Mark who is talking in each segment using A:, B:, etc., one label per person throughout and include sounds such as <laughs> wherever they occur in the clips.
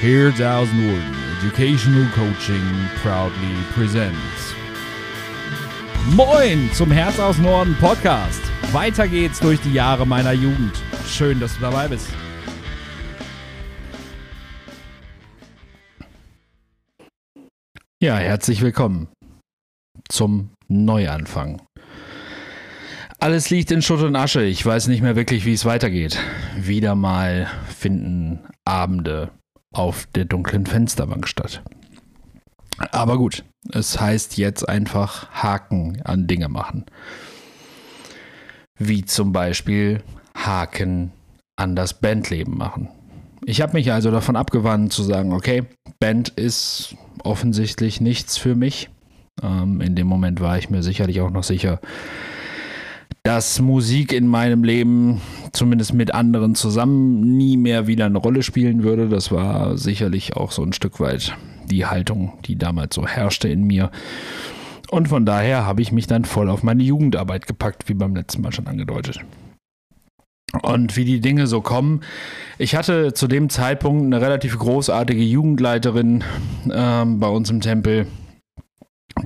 A: Here's aus Norden Educational Coaching proudly presents. Moin zum Herz aus Norden Podcast. Weiter geht's durch die Jahre meiner Jugend. Schön, dass du dabei bist. Ja, herzlich willkommen zum Neuanfang. Alles liegt in Schutt und Asche. Ich weiß nicht mehr wirklich, wie es weitergeht. Wieder mal finden Abende auf der dunklen Fensterbank statt. Aber gut, es heißt jetzt einfach Haken an Dinge machen. Wie zum Beispiel Haken an das Bandleben machen. Ich habe mich also davon abgewandt zu sagen, okay, Band ist offensichtlich nichts für mich. Ähm, in dem Moment war ich mir sicherlich auch noch sicher, dass Musik in meinem Leben, zumindest mit anderen zusammen, nie mehr wieder eine Rolle spielen würde. Das war sicherlich auch so ein Stück weit die Haltung, die damals so herrschte in mir. Und von daher habe ich mich dann voll auf meine Jugendarbeit gepackt, wie beim letzten Mal schon angedeutet. Und wie die Dinge so kommen. Ich hatte zu dem Zeitpunkt eine relativ großartige Jugendleiterin ähm, bei uns im Tempel,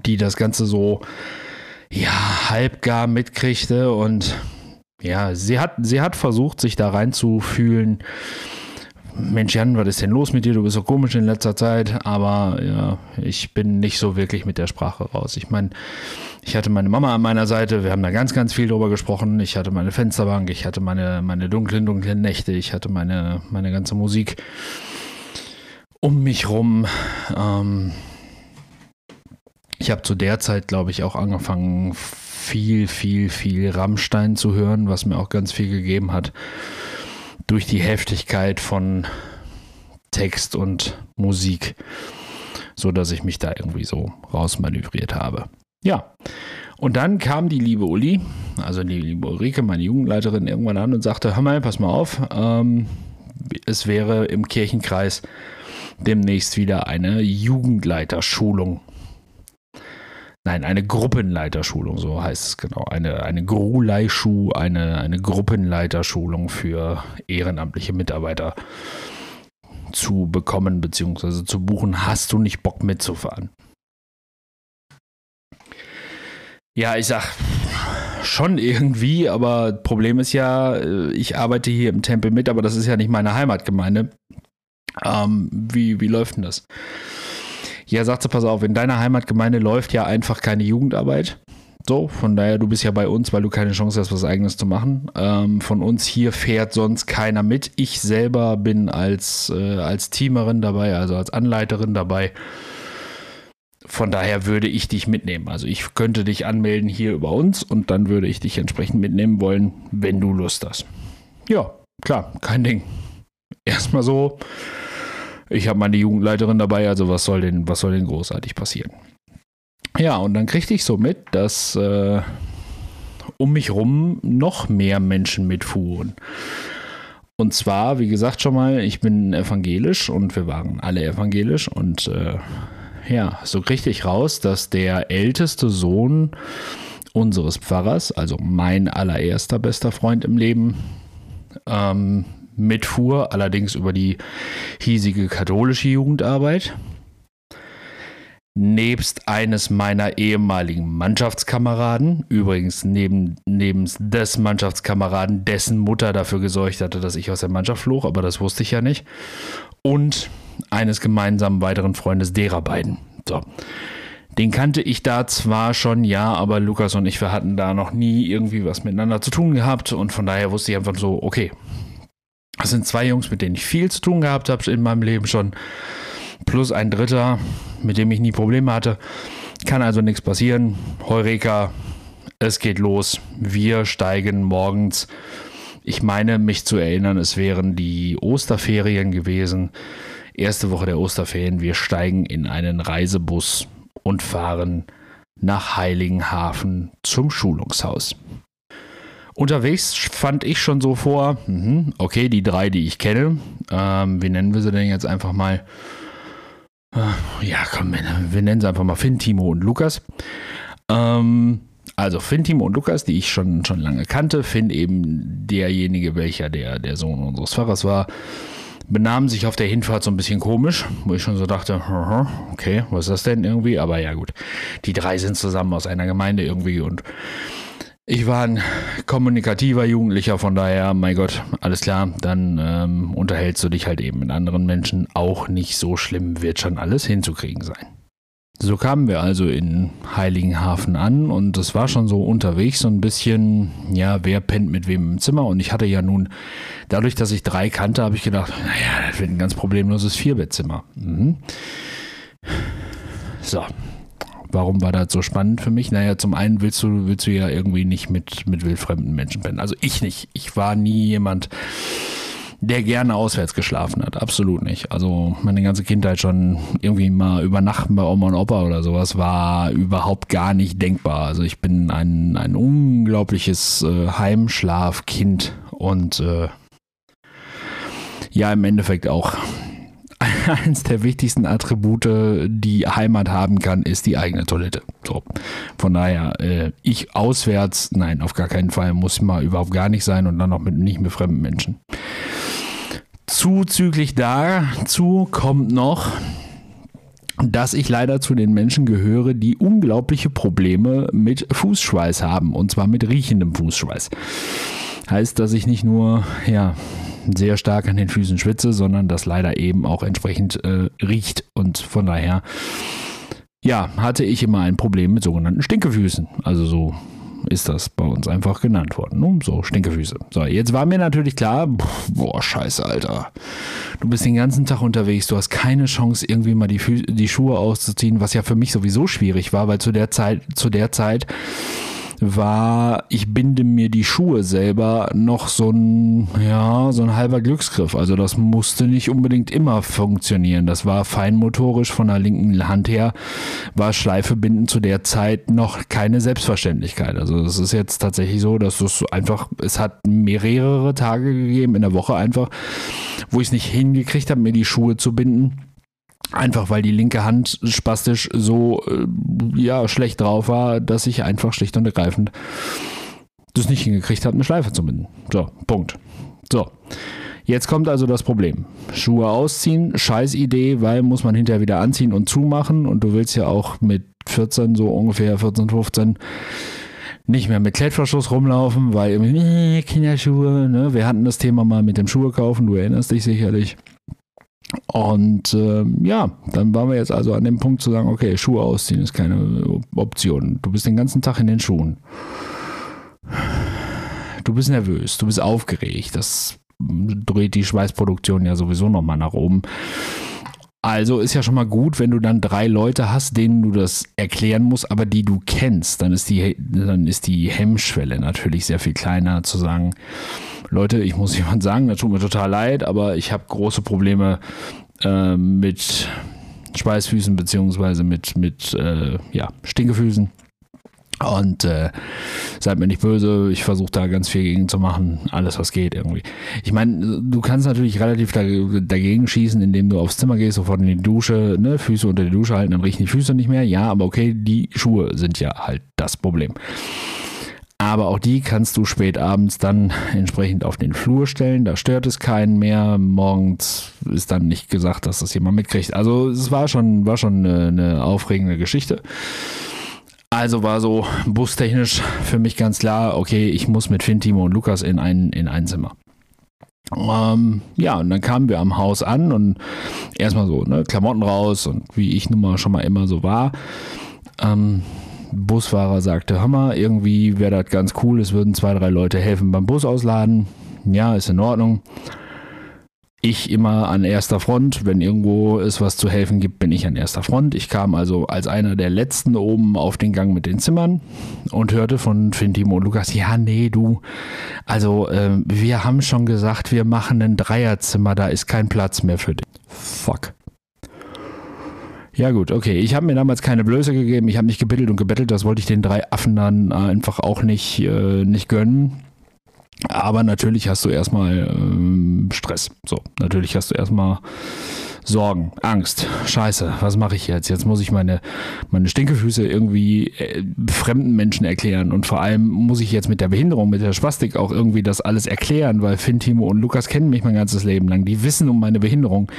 A: die das Ganze so ja, halbgar mitkriegte und ja, sie hat, sie hat versucht, sich da reinzufühlen. Mensch, Jan, was ist denn los mit dir? Du bist so komisch in letzter Zeit, aber ja, ich bin nicht so wirklich mit der Sprache raus. Ich meine, ich hatte meine Mama an meiner Seite, wir haben da ganz, ganz viel drüber gesprochen. Ich hatte meine Fensterbank, ich hatte meine, meine dunklen, dunklen Nächte, ich hatte meine, meine ganze Musik um mich rum. Ähm, ich habe zu der Zeit, glaube ich, auch angefangen, viel, viel, viel Rammstein zu hören, was mir auch ganz viel gegeben hat. Durch die Heftigkeit von Text und Musik, so dass ich mich da irgendwie so rausmanövriert habe. Ja. Und dann kam die liebe Uli, also die liebe Ulrike, meine Jugendleiterin, irgendwann an und sagte: Hör mal, pass mal auf, ähm, es wäre im Kirchenkreis demnächst wieder eine Jugendleiterschulung Nein, eine Gruppenleiterschulung, so heißt es genau. Eine, eine GRU-Leihschuh, eine, eine Gruppenleiterschulung für ehrenamtliche Mitarbeiter zu bekommen bzw. zu buchen. Hast du nicht Bock mitzufahren? Ja, ich sag schon irgendwie, aber Problem ist ja, äh, ich arbeite hier im Tempel mit, aber das ist ja nicht meine Heimatgemeinde. Ähm, wie, wie läuft denn das? Ja, sagt sie, pass auf, in deiner Heimatgemeinde läuft ja einfach keine Jugendarbeit. So, von daher, du bist ja bei uns, weil du keine Chance hast, was Eigenes zu machen. Ähm, von uns hier fährt sonst keiner mit. Ich selber bin als, äh, als Teamerin dabei, also als Anleiterin dabei. Von daher würde ich dich mitnehmen. Also ich könnte dich anmelden hier über uns und dann würde ich dich entsprechend mitnehmen wollen, wenn du Lust hast. Ja, klar, kein Ding. Erstmal so ich habe meine Jugendleiterin dabei, also was soll denn, was soll denn großartig passieren? Ja, und dann kriegte ich so mit, dass äh, um mich rum noch mehr Menschen mitfuhren. Und zwar, wie gesagt schon mal, ich bin evangelisch und wir waren alle evangelisch und äh, ja, so kriegte ich raus, dass der älteste Sohn unseres Pfarrers, also mein allererster bester Freund im Leben, ähm, mitfuhr, allerdings über die hiesige katholische Jugendarbeit. Nebst eines meiner ehemaligen Mannschaftskameraden, übrigens neben, neben des Mannschaftskameraden, dessen Mutter dafür gesorgt hatte, dass ich aus der Mannschaft floh, aber das wusste ich ja nicht. Und eines gemeinsamen weiteren Freundes derer beiden. So. Den kannte ich da zwar schon, ja, aber Lukas und ich, wir hatten da noch nie irgendwie was miteinander zu tun gehabt und von daher wusste ich einfach so, okay, das sind zwei Jungs, mit denen ich viel zu tun gehabt habe in meinem Leben schon. Plus ein dritter, mit dem ich nie Probleme hatte. Kann also nichts passieren. Heureka, es geht los. Wir steigen morgens. Ich meine, mich zu erinnern, es wären die Osterferien gewesen. Erste Woche der Osterferien. Wir steigen in einen Reisebus und fahren nach Heiligenhafen zum Schulungshaus. Unterwegs fand ich schon so vor, mhm, okay, die drei, die ich kenne, ähm, wie nennen wir sie denn jetzt einfach mal? Äh, ja, komm, wir nennen sie einfach mal Finn, Timo und Lukas. Ähm, also Finn, Timo und Lukas, die ich schon, schon lange kannte. Finn eben derjenige, welcher der, der Sohn unseres Pfarrers war. benahmen sich auf der Hinfahrt so ein bisschen komisch, wo ich schon so dachte, okay, was ist das denn irgendwie? Aber ja gut, die drei sind zusammen aus einer Gemeinde irgendwie und ich war ein kommunikativer Jugendlicher, von daher, mein Gott, alles klar, dann ähm, unterhältst du dich halt eben mit anderen Menschen. Auch nicht so schlimm wird schon alles hinzukriegen sein. So kamen wir also in Heiligenhafen an und es war schon so unterwegs so ein bisschen, ja, wer pennt mit wem im Zimmer und ich hatte ja nun, dadurch, dass ich drei kannte, habe ich gedacht, naja, das wird ein ganz problemloses Vierbettzimmer. Mhm. So, warum war das so spannend für mich? Naja, zum einen willst du, willst du ja irgendwie nicht mit, mit wildfremden Menschen pennen. Also ich nicht. Ich war nie jemand, der gerne auswärts geschlafen hat. Absolut nicht. Also meine ganze Kindheit schon irgendwie mal übernachten bei Oma und Opa oder sowas war überhaupt gar nicht denkbar. Also ich bin ein, ein unglaubliches äh, Heimschlafkind und äh, ja, im Endeffekt auch <laughs> eines der wichtigsten Attribute, die Heimat haben kann, ist die eigene Toilette. So. Von daher, äh, ich auswärts, nein, auf gar keinen Fall, muss mal überhaupt gar nicht sein und dann noch mit, nicht mit fremden Menschen. Zuzüglich dazu kommt noch, dass ich leider zu den Menschen gehöre, die unglaubliche Probleme mit Fußschweiß haben und zwar mit riechendem Fußschweiß. Heißt, dass ich nicht nur ja, sehr stark an den Füßen schwitze, sondern das leider eben auch entsprechend äh, riecht. Und von daher, ja, hatte ich immer ein Problem mit sogenannten Stinkefüßen. Also so ist das bei uns einfach genannt worden. Ne? So, Stinkefüße. So, jetzt war mir natürlich klar, boah, scheiße, Alter. Du bist den ganzen Tag unterwegs, du hast keine Chance, irgendwie mal die, Fü die Schuhe auszuziehen, was ja für mich sowieso schwierig war, weil zu der Zeit, zu der Zeit war, ich binde mir die Schuhe selber noch so ein, ja, so ein halber Glücksgriff. Also das musste nicht unbedingt immer funktionieren. Das war feinmotorisch von der linken Hand her, war Schleife binden zu der Zeit noch keine Selbstverständlichkeit. Also es ist jetzt tatsächlich so, dass es einfach, es hat mehrere Tage gegeben in der Woche einfach, wo ich es nicht hingekriegt habe, mir die Schuhe zu binden Einfach weil die linke Hand spastisch so äh, ja, schlecht drauf war, dass ich einfach schlicht und ergreifend das nicht hingekriegt habe, eine Schleife zu binden. So, Punkt. So. Jetzt kommt also das Problem. Schuhe ausziehen, scheiß Idee, weil muss man hinterher wieder anziehen und zumachen und du willst ja auch mit 14, so ungefähr 14, 15 nicht mehr mit Klettverschluss rumlaufen, weil irgendwie äh, Kinderschuhe, ne? Wir hatten das Thema mal mit dem Schuhe kaufen, du erinnerst dich sicherlich. Und äh, ja, dann waren wir jetzt also an dem Punkt zu sagen, okay, Schuhe ausziehen ist keine Option. Du bist den ganzen Tag in den Schuhen. Du bist nervös, du bist aufgeregt. Das dreht die Schweißproduktion ja sowieso nochmal nach oben. Also ist ja schon mal gut, wenn du dann drei Leute hast, denen du das erklären musst, aber die du kennst, dann ist die, dann ist die Hemmschwelle natürlich sehr viel kleiner zu sagen, Leute, ich muss <laughs> jemand sagen, das tut mir total leid, aber ich habe große Probleme äh, mit Schweißfüßen beziehungsweise mit, mit äh, ja, Stinkefüßen. Und äh, seid mir nicht böse, ich versuche da ganz viel gegen zu machen, alles was geht irgendwie. Ich meine, du kannst natürlich relativ dagegen schießen, indem du aufs Zimmer gehst, sofort in die Dusche, ne, Füße unter die Dusche halten, dann riechen die Füße nicht mehr. Ja, aber okay, die Schuhe sind ja halt das Problem. Aber auch die kannst du spät abends dann entsprechend auf den Flur stellen. Da stört es keinen mehr. Morgens ist dann nicht gesagt, dass das jemand mitkriegt. Also es war schon, war schon eine, eine aufregende Geschichte. Also war so bustechnisch für mich ganz klar, okay, ich muss mit Finn, Timo und Lukas in ein, in ein Zimmer. Ähm, ja, und dann kamen wir am Haus an und erstmal so, ne, Klamotten raus und wie ich nun mal schon mal immer so war. Ähm, Busfahrer sagte, Hammer, irgendwie wäre das ganz cool, es würden zwei, drei Leute helfen beim Bus ausladen. Ja, ist in Ordnung. Ich immer an erster Front, wenn irgendwo es was zu helfen gibt, bin ich an erster Front. Ich kam also als einer der letzten oben auf den Gang mit den Zimmern und hörte von Finn, Timo und Lukas, ja, nee, du, also äh, wir haben schon gesagt, wir machen ein Dreierzimmer, da ist kein Platz mehr für dich. Fuck. Ja gut, okay. Ich habe mir damals keine Blöße gegeben. Ich habe nicht gebettelt und gebettelt. Das wollte ich den drei Affen dann einfach auch nicht, äh, nicht gönnen. Aber natürlich hast du erstmal ähm, Stress. So, natürlich hast du erstmal Sorgen, Angst, Scheiße, was mache ich jetzt? Jetzt muss ich meine, meine Stinkefüße irgendwie äh, fremden Menschen erklären und vor allem muss ich jetzt mit der Behinderung, mit der Spastik auch irgendwie das alles erklären, weil Finn, Timo und Lukas kennen mich mein ganzes Leben lang. Die wissen um meine Behinderung.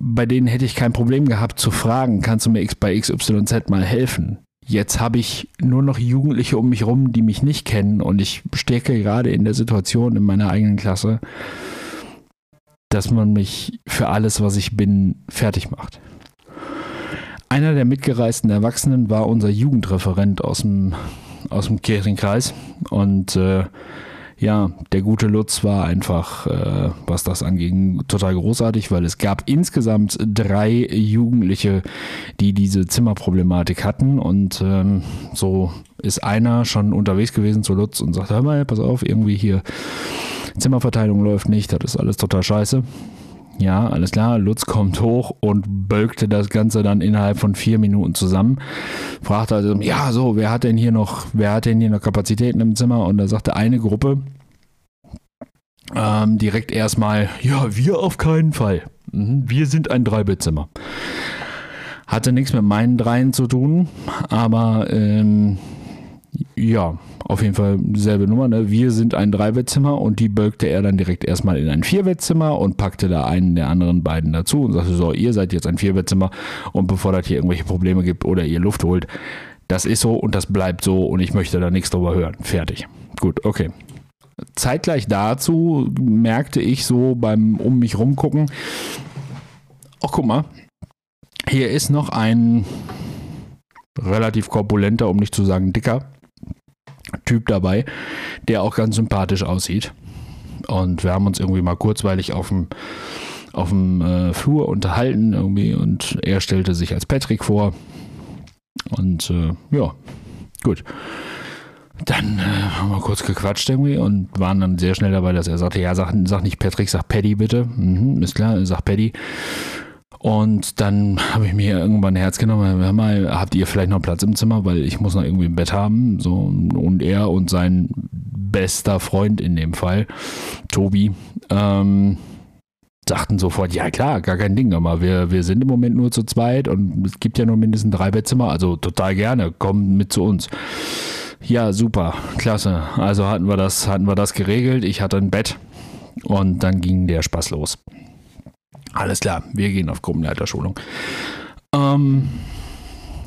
A: Bei denen hätte ich kein Problem gehabt zu fragen, kannst du mir X bei XYZ mal helfen? Jetzt habe ich nur noch Jugendliche um mich rum, die mich nicht kennen und ich stecke gerade in der Situation in meiner eigenen Klasse, dass man mich für alles, was ich bin, fertig macht. Einer der mitgereisten Erwachsenen war unser Jugendreferent aus dem, aus dem Kirchenkreis und äh, ja, der gute Lutz war einfach, äh, was das anging, total großartig, weil es gab insgesamt drei Jugendliche, die diese Zimmerproblematik hatten und ähm, so ist einer schon unterwegs gewesen zu Lutz und sagt, hör mal, pass auf, irgendwie hier Zimmerverteilung läuft nicht, das ist alles total scheiße. Ja, alles klar. Lutz kommt hoch und bölkte das Ganze dann innerhalb von vier Minuten zusammen. Fragte also, ja, so, wer hat denn hier noch, wer hat denn hier noch Kapazitäten im Zimmer? Und da sagte eine Gruppe ähm, direkt erstmal, ja, wir auf keinen Fall. Mhm, wir sind ein Dreibettzimmer. Hatte nichts mit meinen dreien zu tun, aber ähm, ja, auf jeden Fall selbe Nummer. Ne? Wir sind ein Dreibettzimmer und die bölkte er dann direkt erstmal in ein Vierbettzimmer und packte da einen der anderen beiden dazu und sagte so, ihr seid jetzt ein Vierbettzimmer und bevor das hier irgendwelche Probleme gibt oder ihr Luft holt, das ist so und das bleibt so und ich möchte da nichts drüber hören. Fertig. Gut, okay. Zeitgleich dazu merkte ich so beim um mich rumgucken, ach guck mal, hier ist noch ein relativ korpulenter, um nicht zu sagen dicker Typ dabei, der auch ganz sympathisch aussieht. Und wir haben uns irgendwie mal kurzweilig auf dem, auf dem äh, Flur unterhalten irgendwie und er stellte sich als Patrick vor. Und äh, ja, gut. Dann äh, haben wir kurz gequatscht irgendwie und waren dann sehr schnell dabei, dass er sagte, ja, sag, sag nicht Patrick, sag Paddy bitte. Mhm, ist klar, sag Paddy. Und dann habe ich mir irgendwann ein Herz genommen, hör mal, habt ihr vielleicht noch Platz im Zimmer, weil ich muss noch irgendwie ein Bett haben. So, und er und sein bester Freund in dem Fall, Tobi, ähm, sagten sofort, ja klar, gar kein Ding, aber wir, wir sind im Moment nur zu zweit und es gibt ja nur mindestens drei Bettzimmer, also total gerne, komm mit zu uns. Ja, super, klasse. Also hatten wir das, hatten wir das geregelt. Ich hatte ein Bett und dann ging der Spaß los. Alles klar, wir gehen auf Gruppenleiterschulung. Ähm,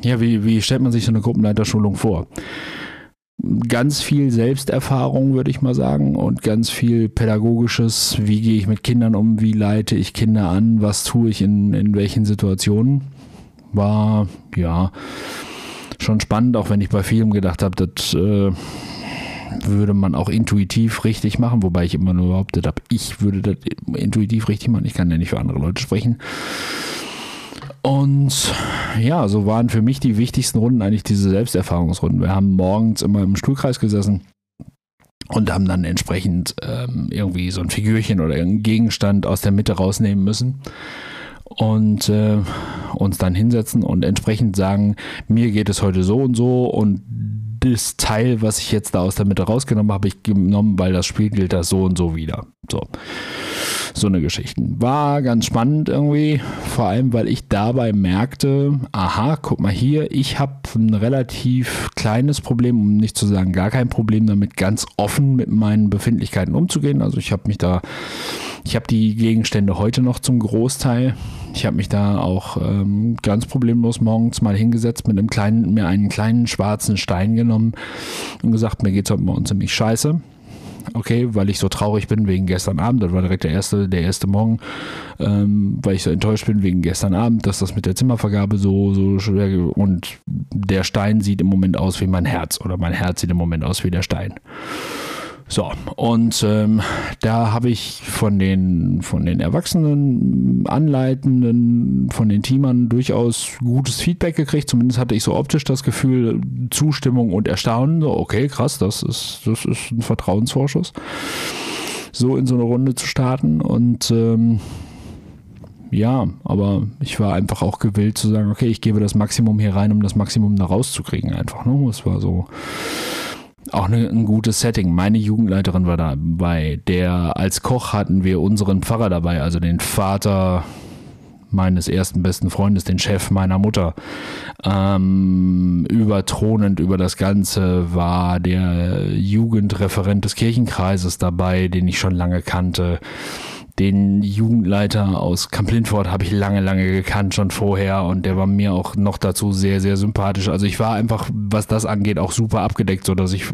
A: ja, wie, wie stellt man sich so eine Gruppenleiterschulung vor? Ganz viel Selbsterfahrung, würde ich mal sagen, und ganz viel pädagogisches, wie gehe ich mit Kindern um, wie leite ich Kinder an, was tue ich in, in welchen Situationen. War, ja, schon spannend, auch wenn ich bei vielem gedacht habe, das äh, würde man auch intuitiv richtig machen, wobei ich immer nur behauptet habe, ich würde das intuitiv richtig machen. Ich kann ja nicht für andere Leute sprechen. Und ja, so waren für mich die wichtigsten Runden eigentlich diese Selbsterfahrungsrunden. Wir haben morgens immer im Stuhlkreis gesessen und haben dann entsprechend ähm, irgendwie so ein Figürchen oder irgendeinen Gegenstand aus der Mitte rausnehmen müssen und äh, uns dann hinsetzen und entsprechend sagen, mir geht es heute so und so und das Teil, was ich jetzt da aus der Mitte rausgenommen habe, ich genommen, weil das Spiel gilt das so und so wieder. So. So eine Geschichte. War ganz spannend irgendwie, vor allem, weil ich dabei merkte, aha, guck mal hier, ich habe ein relativ kleines Problem, um nicht zu sagen gar kein Problem damit, ganz offen mit meinen Befindlichkeiten umzugehen. Also ich habe mich da, ich habe die Gegenstände heute noch zum Großteil. Ich habe mich da auch ähm, ganz problemlos morgens mal hingesetzt mit einem kleinen, mir einen kleinen schwarzen Stein genommen und gesagt, mir geht es heute Morgen ziemlich scheiße okay, weil ich so traurig bin wegen gestern Abend. Das war direkt der erste, der erste Morgen, ähm, weil ich so enttäuscht bin wegen gestern Abend, dass das mit der Zimmervergabe so, so schwer und der Stein sieht im Moment aus wie mein Herz oder mein Herz sieht im Moment aus wie der Stein. So, und ähm, da habe ich von den, von den Erwachsenen, Anleitenden, von den Teamern durchaus gutes Feedback gekriegt. Zumindest hatte ich so optisch das Gefühl, Zustimmung und Erstaunen. So, okay, krass, das ist, das ist ein Vertrauensvorschuss, so in so eine Runde zu starten. Und ähm, ja, aber ich war einfach auch gewillt zu sagen, okay, ich gebe das Maximum hier rein, um das Maximum da rauszukriegen einfach. Ne? Es war so auch eine, ein gutes Setting. Meine Jugendleiterin war dabei. Der als Koch hatten wir unseren Pfarrer dabei, also den Vater meines ersten besten Freundes, den Chef meiner Mutter. Ähm, überthronend über das Ganze war der Jugendreferent des Kirchenkreises dabei, den ich schon lange kannte. Den Jugendleiter aus Kamp-Lindfort habe ich lange, lange gekannt schon vorher und der war mir auch noch dazu sehr, sehr sympathisch. Also ich war einfach, was das angeht, auch super abgedeckt, sodass ich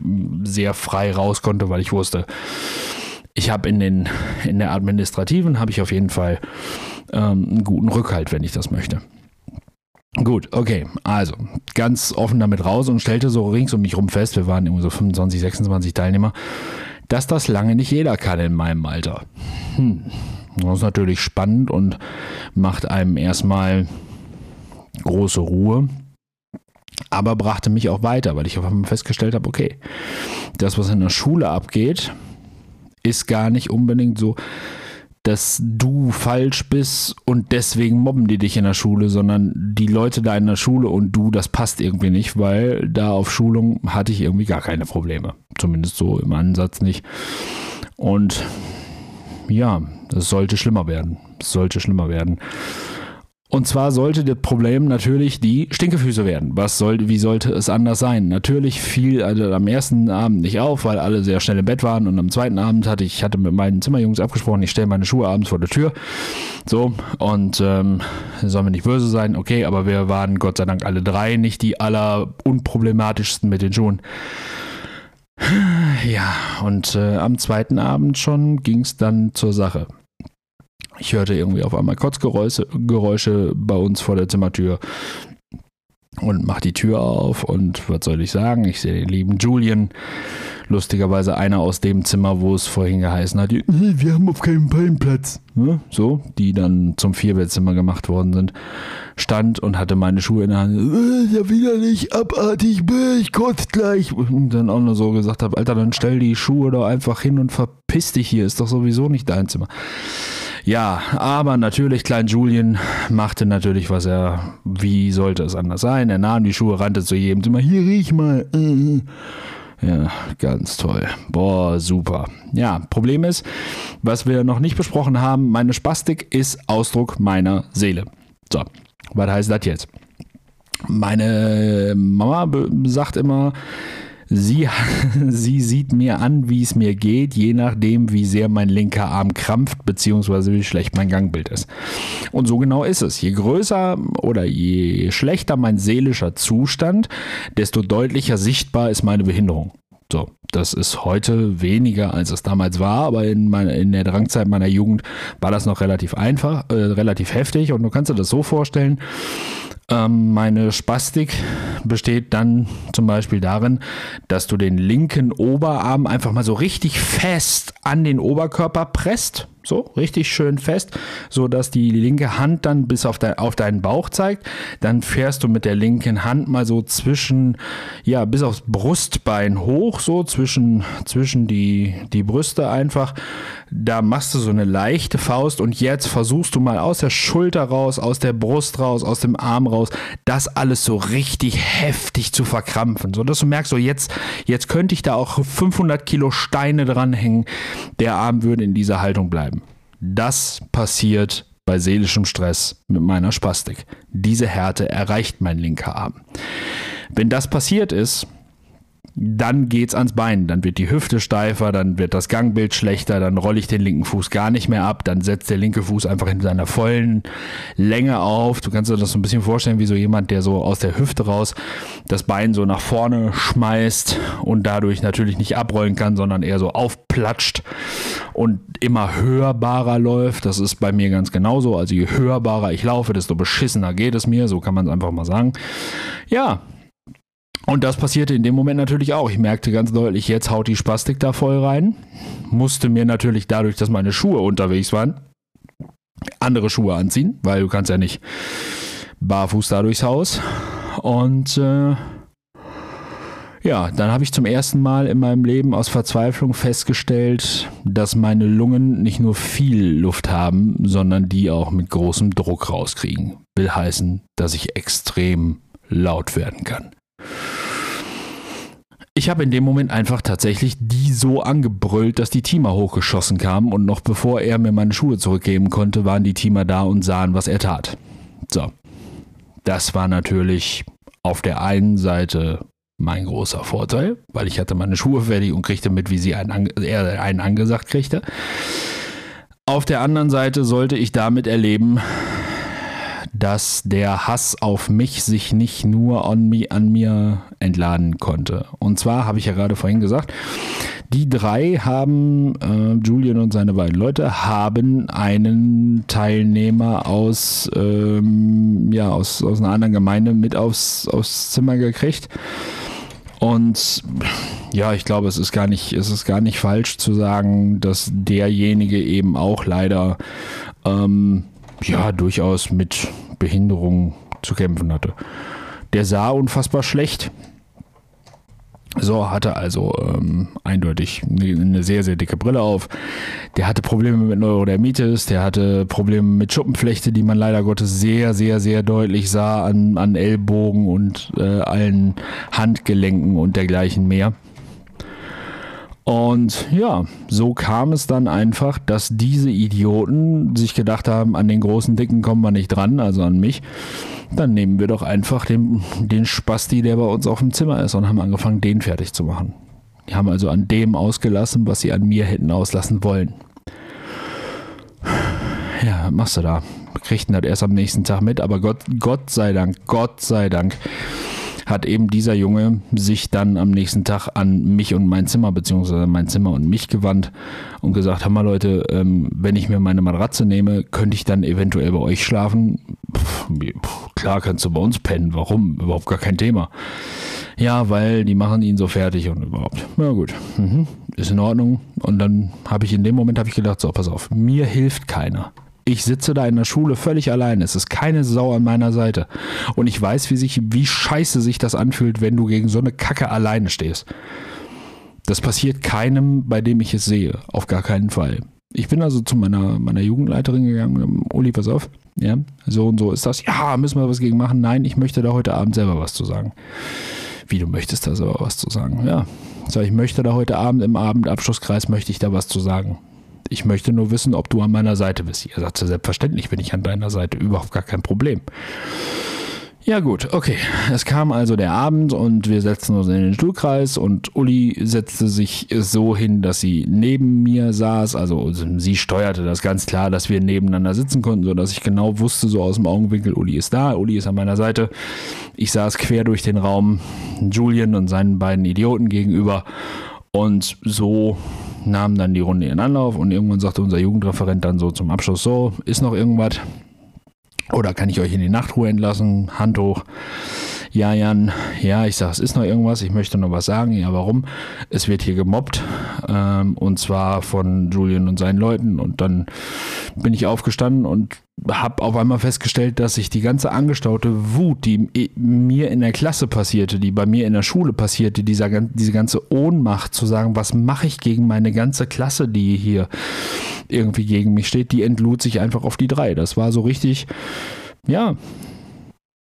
A: sehr frei raus konnte, weil ich wusste, ich habe in, in der administrativen habe ich auf jeden Fall ähm, einen guten Rückhalt, wenn ich das möchte. Gut, okay, also ganz offen damit raus und stellte so rings um mich rum fest, wir waren irgendwie so 25, 26 Teilnehmer, dass das lange nicht jeder kann in meinem Alter. Hm. Das ist natürlich spannend und macht einem erstmal große Ruhe, aber brachte mich auch weiter, weil ich auf einmal festgestellt habe, okay, das, was in der Schule abgeht, ist gar nicht unbedingt so, dass du falsch bist und deswegen mobben die dich in der Schule, sondern die Leute da in der Schule und du, das passt irgendwie nicht, weil da auf Schulung hatte ich irgendwie gar keine Probleme. Zumindest so im Ansatz nicht. Und ja, es sollte schlimmer werden. Es sollte schlimmer werden. Und zwar sollte das Problem natürlich die Stinkefüße werden. Was soll, wie sollte es anders sein? Natürlich fiel also am ersten Abend nicht auf, weil alle sehr schnell im Bett waren. Und am zweiten Abend hatte ich hatte mit meinen Zimmerjungs abgesprochen, ich stelle meine Schuhe abends vor der Tür. So, und ähm, sollen wir nicht böse sein, okay, aber wir waren Gott sei Dank alle drei nicht die aller unproblematischsten mit den Schuhen. Ja, und äh, am zweiten Abend schon ging es dann zur Sache. Ich hörte irgendwie auf einmal Kotzgeräusche Geräusche bei uns vor der Zimmertür und mach die Tür auf und was soll ich sagen? Ich sehe den lieben Julian. Lustigerweise einer aus dem Zimmer, wo es vorhin geheißen hat, wir haben auf keinen Fall einen Platz. Ne? So, die dann zum Vierbettzimmer gemacht worden sind, stand und hatte meine Schuhe in der Hand. Äh, ja, widerlich, abartig, ich kotze gleich. Und dann auch nur so gesagt habe, Alter, dann stell die Schuhe doch einfach hin und verpiss dich hier, ist doch sowieso nicht dein Zimmer. Ja, aber natürlich, Klein Julien machte natürlich, was er, wie sollte es anders sein? Er nahm die Schuhe, rannte zu jedem Zimmer, hier riech mal. Ja, ganz toll. Boah, super. Ja, Problem ist, was wir noch nicht besprochen haben, meine Spastik ist Ausdruck meiner Seele. So, was heißt das jetzt? Meine Mama sagt immer, Sie, <laughs> sie sieht mir an, wie es mir geht, je nachdem, wie sehr mein linker Arm krampft, beziehungsweise wie schlecht mein Gangbild ist. Und so genau ist es. Je größer oder je schlechter mein seelischer Zustand, desto deutlicher sichtbar ist meine Behinderung. So, das ist heute weniger, als es damals war, aber in, meine, in der Drangzeit meiner Jugend war das noch relativ einfach, äh, relativ heftig. Und du kannst dir das so vorstellen, ähm, meine Spastik besteht dann zum Beispiel darin, dass du den linken Oberarm einfach mal so richtig fest an den Oberkörper presst. So, richtig schön fest, so dass die linke Hand dann bis auf, de auf deinen Bauch zeigt. Dann fährst du mit der linken Hand mal so zwischen, ja, bis aufs Brustbein hoch, so zwischen, zwischen die, die Brüste einfach. Da machst du so eine leichte Faust und jetzt versuchst du mal aus der Schulter raus, aus der Brust raus, aus dem Arm raus, das alles so richtig heftig zu verkrampfen, so dass du merkst, so jetzt, jetzt könnte ich da auch 500 Kilo Steine dranhängen, der Arm würde in dieser Haltung bleiben. Das passiert bei seelischem Stress mit meiner Spastik. Diese Härte erreicht mein linker Arm. Wenn das passiert ist, dann geht's ans Bein, dann wird die Hüfte steifer, dann wird das Gangbild schlechter, dann rolle ich den linken Fuß gar nicht mehr ab, dann setzt der linke Fuß einfach in seiner vollen Länge auf. Du kannst dir das so ein bisschen vorstellen, wie so jemand, der so aus der Hüfte raus das Bein so nach vorne schmeißt und dadurch natürlich nicht abrollen kann, sondern eher so aufplatscht und immer hörbarer läuft. Das ist bei mir ganz genauso. Also je hörbarer ich laufe, desto beschissener geht es mir, so kann man es einfach mal sagen. Ja, und das passierte in dem Moment natürlich auch. Ich merkte ganz deutlich, jetzt haut die Spastik da voll rein. Musste mir natürlich dadurch, dass meine Schuhe unterwegs waren, andere Schuhe anziehen, weil du kannst ja nicht barfuß da durchs Haus. Und äh, ja, dann habe ich zum ersten Mal in meinem Leben aus Verzweiflung festgestellt, dass meine Lungen nicht nur viel Luft haben, sondern die auch mit großem Druck rauskriegen. Will heißen, dass ich extrem laut werden kann. Ich habe in dem Moment einfach tatsächlich die so angebrüllt, dass die Teamer hochgeschossen kamen und noch bevor er mir meine Schuhe zurückgeben konnte, waren die Teamer da und sahen, was er tat. So. Das war natürlich auf der einen Seite mein großer Vorteil, weil ich hatte meine Schuhe fertig und kriegte mit, wie sie einen, er einen angesagt kriegte. Auf der anderen Seite sollte ich damit erleben, dass der Hass auf mich sich nicht nur an, me, an mir entladen konnte. Und zwar habe ich ja gerade vorhin gesagt, die drei haben, äh, Julian und seine beiden Leute, haben einen Teilnehmer aus, ähm, ja, aus, aus einer anderen Gemeinde mit aufs, aufs Zimmer gekriegt. Und ja, ich glaube, es ist gar nicht, es ist gar nicht falsch zu sagen, dass derjenige eben auch leider ähm, ja durchaus mit Behinderung zu kämpfen hatte. Der sah unfassbar schlecht. So, hatte also ähm, eindeutig eine sehr, sehr dicke Brille auf. Der hatte Probleme mit Neurodermitis, der hatte Probleme mit Schuppenflechte, die man leider Gottes sehr, sehr, sehr deutlich sah an, an Ellbogen und äh, allen Handgelenken und dergleichen mehr. Und ja, so kam es dann einfach, dass diese Idioten sich gedacht haben, an den großen Dicken kommen wir nicht dran, also an mich. Dann nehmen wir doch einfach den, den Spasti, der bei uns auf dem Zimmer ist und haben angefangen, den fertig zu machen. Die haben also an dem ausgelassen, was sie an mir hätten auslassen wollen. Ja, was machst du da? Kriegten das erst am nächsten Tag mit, aber Gott, Gott sei Dank, Gott sei Dank hat eben dieser Junge sich dann am nächsten Tag an mich und mein Zimmer, beziehungsweise mein Zimmer und mich gewandt und gesagt, mal Leute, ähm, wenn ich mir meine Matratze nehme, könnte ich dann eventuell bei euch schlafen? Pff, klar kannst du bei uns pennen, warum? Überhaupt gar kein Thema. Ja, weil die machen ihn so fertig und überhaupt. Na gut, mhm. ist in Ordnung. Und dann habe ich in dem Moment ich gedacht, so, pass auf, mir hilft keiner. Ich sitze da in der Schule völlig allein. Es ist keine Sau an meiner Seite. Und ich weiß, wie, sich, wie scheiße sich das anfühlt, wenn du gegen so eine Kacke alleine stehst. Das passiert keinem, bei dem ich es sehe. Auf gar keinen Fall. Ich bin also zu meiner, meiner Jugendleiterin gegangen. Uli, pass auf. Ja, so und so ist das. Ja, müssen wir was gegen machen. Nein, ich möchte da heute Abend selber was zu sagen. Wie, du möchtest da selber was zu sagen? Ja. So, ich möchte da heute Abend im Abendabschlusskreis, möchte ich da was zu sagen. Ich möchte nur wissen, ob du an meiner Seite bist. Er sagte, selbstverständlich bin ich an deiner Seite, überhaupt gar kein Problem. Ja gut, okay. Es kam also der Abend und wir setzten uns in den Stuhlkreis und Uli setzte sich so hin, dass sie neben mir saß. Also sie steuerte das ganz klar, dass wir nebeneinander sitzen konnten, sodass ich genau wusste, so aus dem Augenwinkel, Uli ist da, Uli ist an meiner Seite. Ich saß quer durch den Raum, Julian und seinen beiden Idioten gegenüber. Und so nahmen dann die Runde in Anlauf und irgendwann sagte unser Jugendreferent dann so zum Abschluss, so, ist noch irgendwas? Oder kann ich euch in die Nachtruhe entlassen? Hand hoch. Ja, Jan, ja, ich sage, es ist noch irgendwas, ich möchte noch was sagen. Ja, warum? Es wird hier gemobbt ähm, und zwar von Julian und seinen Leuten. Und dann bin ich aufgestanden und habe auf einmal festgestellt, dass sich die ganze angestaute Wut, die mir in der Klasse passierte, die bei mir in der Schule passierte, dieser, diese ganze Ohnmacht zu sagen, was mache ich gegen meine ganze Klasse, die hier irgendwie gegen mich steht, die entlud sich einfach auf die drei. Das war so richtig, ja,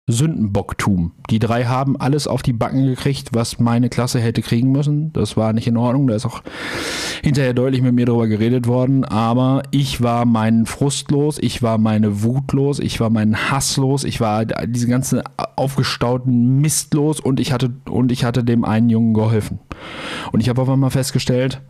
A: Sündenbocktum. Die drei haben alles auf die Backen gekriegt, was meine Klasse hätte kriegen müssen. Das war nicht in Ordnung. Da ist auch hinterher deutlich mit mir darüber geredet worden. Aber ich war meinen Frust los, ich war meine Wut los, ich war meinen Hass los, ich war diese ganzen aufgestauten Mist los und ich hatte, und ich hatte dem einen Jungen geholfen. Und ich habe auf einmal festgestellt,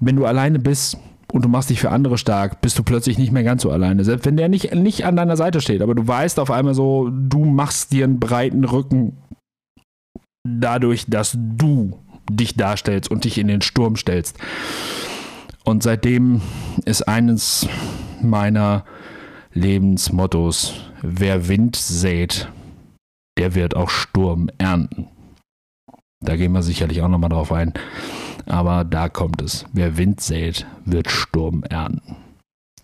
A: wenn du alleine bist, und du machst dich für andere stark, bist du plötzlich nicht mehr ganz so alleine. Selbst wenn der nicht, nicht an deiner Seite steht, aber du weißt auf einmal so, du machst dir einen breiten Rücken dadurch, dass du dich darstellst und dich in den Sturm stellst. Und seitdem ist eines meiner Lebensmottos, wer Wind sät, der wird auch Sturm ernten. Da gehen wir sicherlich auch nochmal drauf ein. Aber da kommt es. Wer Wind sät, wird Sturm ernten.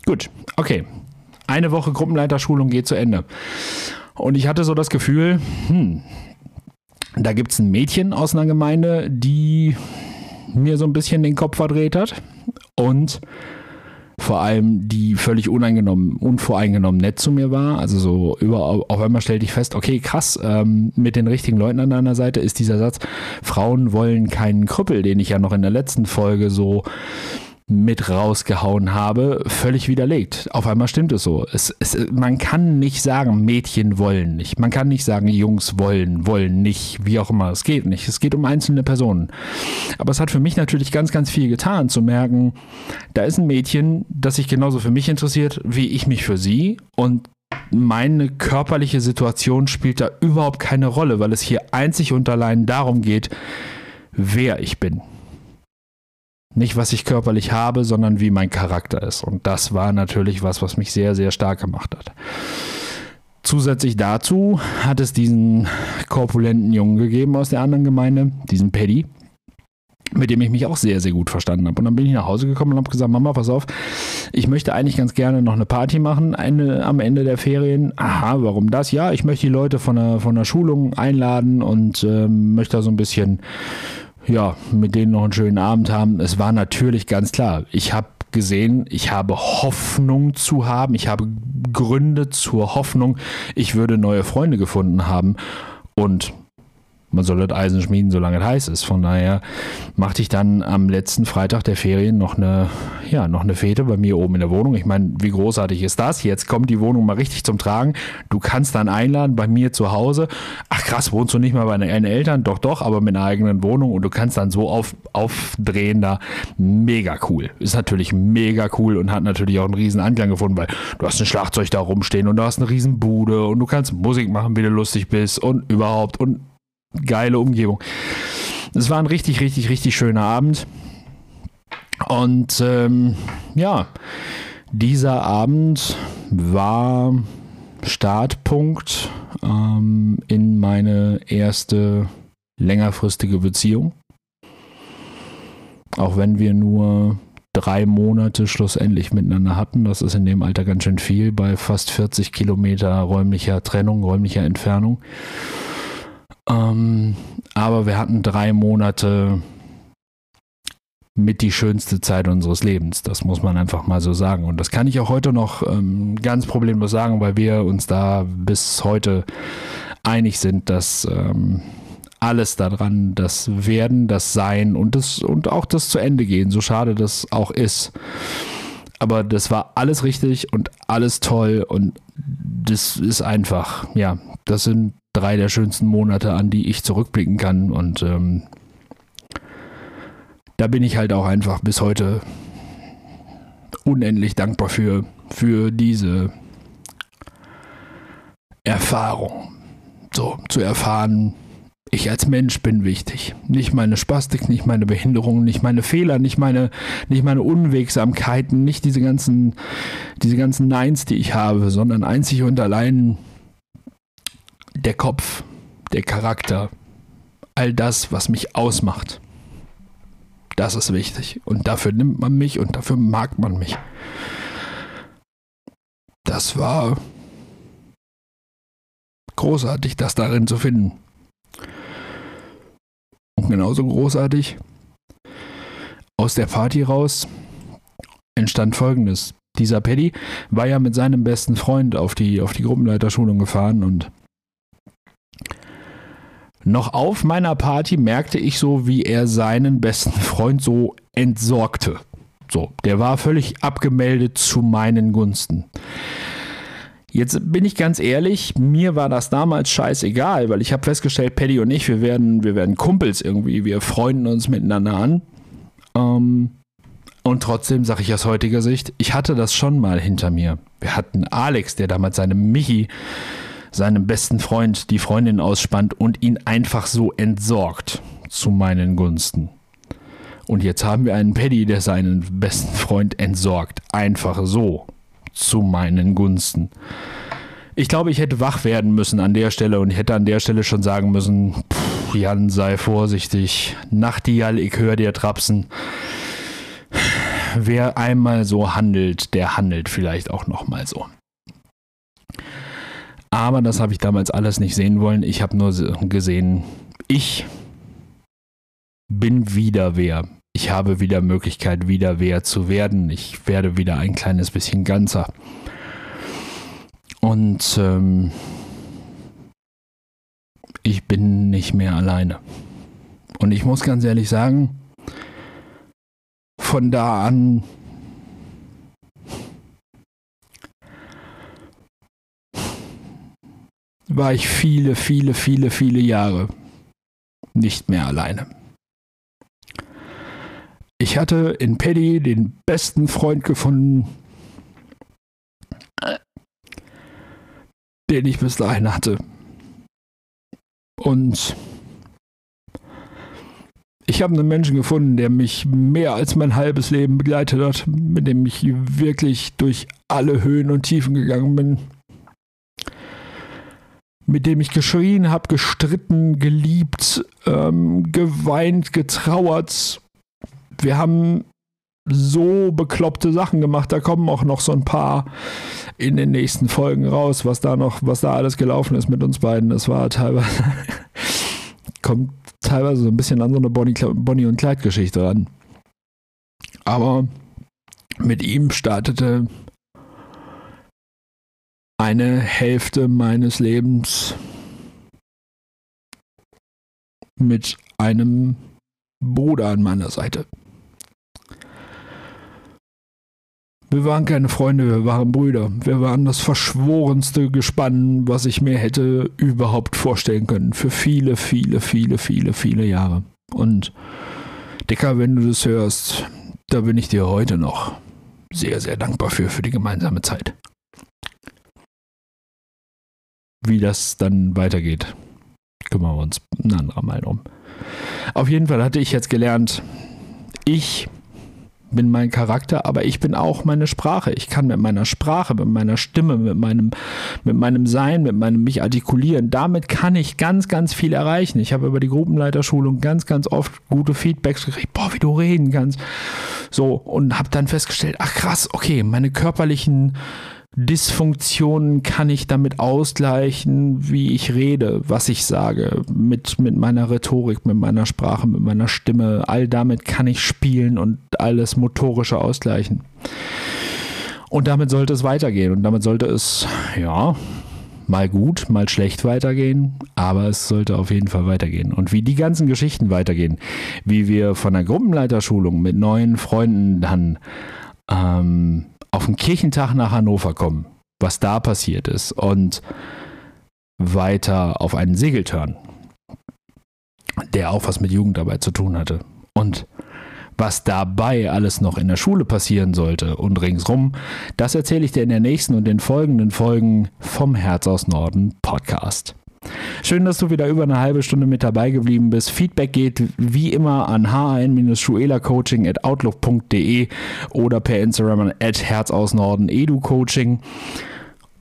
A: Gut, okay. Eine Woche Gruppenleiterschulung geht zu Ende. Und ich hatte so das Gefühl, hm, da gibt es ein Mädchen aus einer Gemeinde, die mir so ein bisschen den Kopf verdreht hat. Und vor allem die völlig uneingenommen, unvoreingenommen nett zu mir war. Also so über, auf einmal stellte ich fest, okay, krass, ähm, mit den richtigen Leuten an deiner Seite ist dieser Satz, Frauen wollen keinen Krüppel, den ich ja noch in der letzten Folge so mit rausgehauen habe, völlig widerlegt. Auf einmal stimmt es so. Es, es, man kann nicht sagen, Mädchen wollen nicht. Man kann nicht sagen, Jungs wollen, wollen nicht, wie auch immer. Es geht nicht. Es geht um einzelne Personen. Aber es hat für mich natürlich ganz, ganz viel getan, zu merken, da ist ein Mädchen, das sich genauso für mich interessiert, wie ich mich für sie. Und meine körperliche Situation spielt da überhaupt keine Rolle, weil es hier einzig und allein darum geht, wer ich bin. Nicht, was ich körperlich habe, sondern wie mein Charakter ist. Und das war natürlich was, was mich sehr, sehr stark gemacht hat. Zusätzlich dazu hat es diesen korpulenten Jungen gegeben aus der anderen Gemeinde, diesen Paddy, mit dem ich mich auch sehr, sehr gut verstanden habe. Und dann bin ich nach Hause gekommen und habe gesagt, Mama, pass auf, ich möchte eigentlich ganz gerne noch eine Party machen eine, am Ende der Ferien. Aha, warum das? Ja, ich möchte die Leute von der, von der Schulung einladen und ähm, möchte da so ein bisschen ja, mit denen noch einen schönen Abend haben. Es war natürlich ganz klar, ich habe gesehen, ich habe Hoffnung zu haben, ich habe Gründe zur Hoffnung, ich würde neue Freunde gefunden haben. Und man soll das Eisen schmieden, solange es heiß ist. Von daher machte ich dann am letzten Freitag der Ferien noch eine, ja, noch eine Fete bei mir oben in der Wohnung. Ich meine, wie großartig ist das? Jetzt kommt die Wohnung mal richtig zum Tragen. Du kannst dann einladen bei mir zu Hause. Ach krass, wohnst du nicht mal bei deinen Eltern? Doch, doch, aber mit einer eigenen Wohnung und du kannst dann so auf, aufdrehen da. Mega cool. Ist natürlich mega cool und hat natürlich auch einen riesen Anklang gefunden, weil du hast ein Schlagzeug da rumstehen und du hast eine riesen Bude und du kannst Musik machen, wie du lustig bist und überhaupt und geile Umgebung. Es war ein richtig, richtig, richtig schöner Abend. Und ähm, ja, dieser Abend war Startpunkt ähm, in meine erste längerfristige Beziehung. Auch wenn wir nur drei Monate schlussendlich miteinander hatten. Das ist in dem Alter ganz schön viel bei fast 40 Kilometer räumlicher Trennung, räumlicher Entfernung. Ähm, aber wir hatten drei Monate mit die schönste Zeit unseres Lebens. Das muss man einfach mal so sagen. Und das kann ich auch heute noch ähm, ganz problemlos sagen, weil wir uns da bis heute einig sind, dass ähm, alles daran, das Werden, das Sein und, das, und auch das zu Ende gehen, so schade das auch ist. Aber das war alles richtig und alles toll und das ist einfach, ja, das sind drei der schönsten Monate, an die ich zurückblicken kann. Und ähm, da bin ich halt auch einfach bis heute unendlich dankbar für, für diese Erfahrung. So, zu erfahren, ich als Mensch bin wichtig. Nicht meine Spastik, nicht meine Behinderung, nicht meine Fehler, nicht meine, nicht meine Unwegsamkeiten, nicht diese ganzen, diese ganzen Neins, die ich habe, sondern einzig und allein der Kopf, der Charakter, all das, was mich ausmacht. Das ist wichtig. Und dafür nimmt man mich und dafür mag man mich. Das war großartig, das darin zu finden. Und genauso großartig, aus der Party raus entstand folgendes. Dieser Paddy war ja mit seinem besten Freund auf die, auf die Gruppenleiterschulung gefahren und noch auf meiner Party merkte ich so, wie er seinen besten Freund so entsorgte. So, der war völlig abgemeldet zu meinen Gunsten. Jetzt bin ich ganz ehrlich, mir war das damals scheißegal, weil ich habe festgestellt, Paddy und ich, wir werden, wir werden Kumpels irgendwie, wir freunden uns miteinander an. Ähm, und trotzdem sage ich aus heutiger Sicht, ich hatte das schon mal hinter mir. Wir hatten Alex, der damals seine Michi seinem besten Freund die Freundin ausspannt und ihn einfach so entsorgt zu meinen Gunsten. Und jetzt haben wir einen Paddy, der seinen besten Freund entsorgt. Einfach so. Zu meinen Gunsten. Ich glaube, ich hätte wach werden müssen an der Stelle und hätte an der Stelle schon sagen müssen, pff, Jan, sei vorsichtig. Nachtigall, ich höre dir trapsen. Wer einmal so handelt, der handelt vielleicht auch nochmal so. Aber das habe ich damals alles nicht sehen wollen. Ich habe nur gesehen, ich bin wieder wer. ich habe wieder Möglichkeit, wieder wer zu werden. Ich werde wieder ein kleines bisschen ganzer. Und ähm, ich bin nicht mehr alleine. Und ich muss ganz ehrlich sagen, von da an war ich viele, viele, viele, viele Jahre nicht mehr alleine. Ich hatte in Paddy den besten Freund gefunden, den ich bis dahin hatte. Und ich habe einen Menschen gefunden, der mich mehr als mein halbes Leben begleitet hat, mit dem ich wirklich durch alle Höhen und Tiefen gegangen bin mit dem ich geschrien habe, gestritten, geliebt, ähm, geweint, getrauert. Wir haben so bekloppte Sachen gemacht. Da kommen auch noch so ein paar in den nächsten Folgen raus, was da noch, was da alles gelaufen ist mit uns beiden. Das war teilweise, <laughs> kommt teilweise so ein bisschen an so eine Bonnie, Bonnie und Clyde-Geschichte ran. Aber mit ihm startete eine Hälfte meines Lebens mit einem Bruder an meiner Seite. Wir waren keine Freunde, wir waren Brüder. Wir waren das verschworenste Gespann, was ich mir hätte überhaupt vorstellen können. Für viele, viele, viele, viele, viele Jahre. Und Dicker, wenn du das hörst, da bin ich dir heute noch sehr, sehr dankbar für, für die gemeinsame Zeit wie das dann weitergeht, kümmern wir uns ein anderer Mal um. Auf jeden Fall hatte ich jetzt gelernt, ich bin mein Charakter, aber ich bin auch meine Sprache. Ich kann mit meiner Sprache, mit meiner Stimme, mit meinem, mit meinem Sein, mit meinem mich artikulieren, damit kann ich ganz, ganz viel erreichen. Ich habe über die Gruppenleiterschulung ganz, ganz oft gute Feedbacks gekriegt, boah, wie du reden kannst. So, und habe dann festgestellt, ach krass, okay, meine körperlichen Dysfunktionen kann ich damit ausgleichen, wie ich rede, was ich sage, mit, mit meiner Rhetorik, mit meiner Sprache, mit meiner Stimme. All damit kann ich spielen und alles motorische ausgleichen. Und damit sollte es weitergehen. Und damit sollte es, ja, mal gut, mal schlecht weitergehen, aber es sollte auf jeden Fall weitergehen. Und wie die ganzen Geschichten weitergehen, wie wir von der Gruppenleiterschulung mit neuen Freunden dann ähm, auf den Kirchentag nach Hannover kommen, was da passiert ist und weiter auf einen Segeltörn, der auch was mit Jugendarbeit zu tun hatte. Und was dabei alles noch in der Schule passieren sollte und ringsrum, das erzähle ich dir in der nächsten und den folgenden Folgen vom Herz aus Norden Podcast. Schön, dass du wieder über eine halbe Stunde mit dabei geblieben bist. Feedback geht wie immer an hn-schuela-coaching@outlook.de oder per Instagram at herzausnorden educoaching.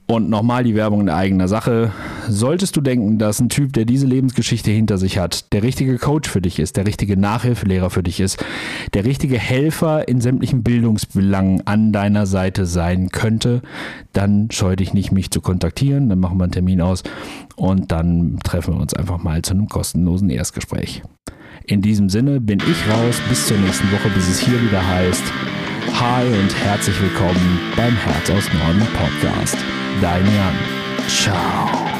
A: Und nochmal die Werbung in eigener Sache. Solltest du denken, dass ein Typ, der diese Lebensgeschichte hinter sich hat, der richtige Coach für dich ist, der richtige Nachhilfelehrer für dich ist, der richtige Helfer in sämtlichen Bildungsbelangen an deiner Seite sein könnte, dann scheu dich nicht, mich zu kontaktieren. Dann machen wir einen Termin aus und dann treffen wir uns einfach mal zu einem kostenlosen Erstgespräch. In diesem Sinne bin ich raus. Bis zur nächsten Woche, bis es hier wieder heißt. Hi und herzlich willkommen beim Herz aus Norden Podcast. Dein Jan. Ciao.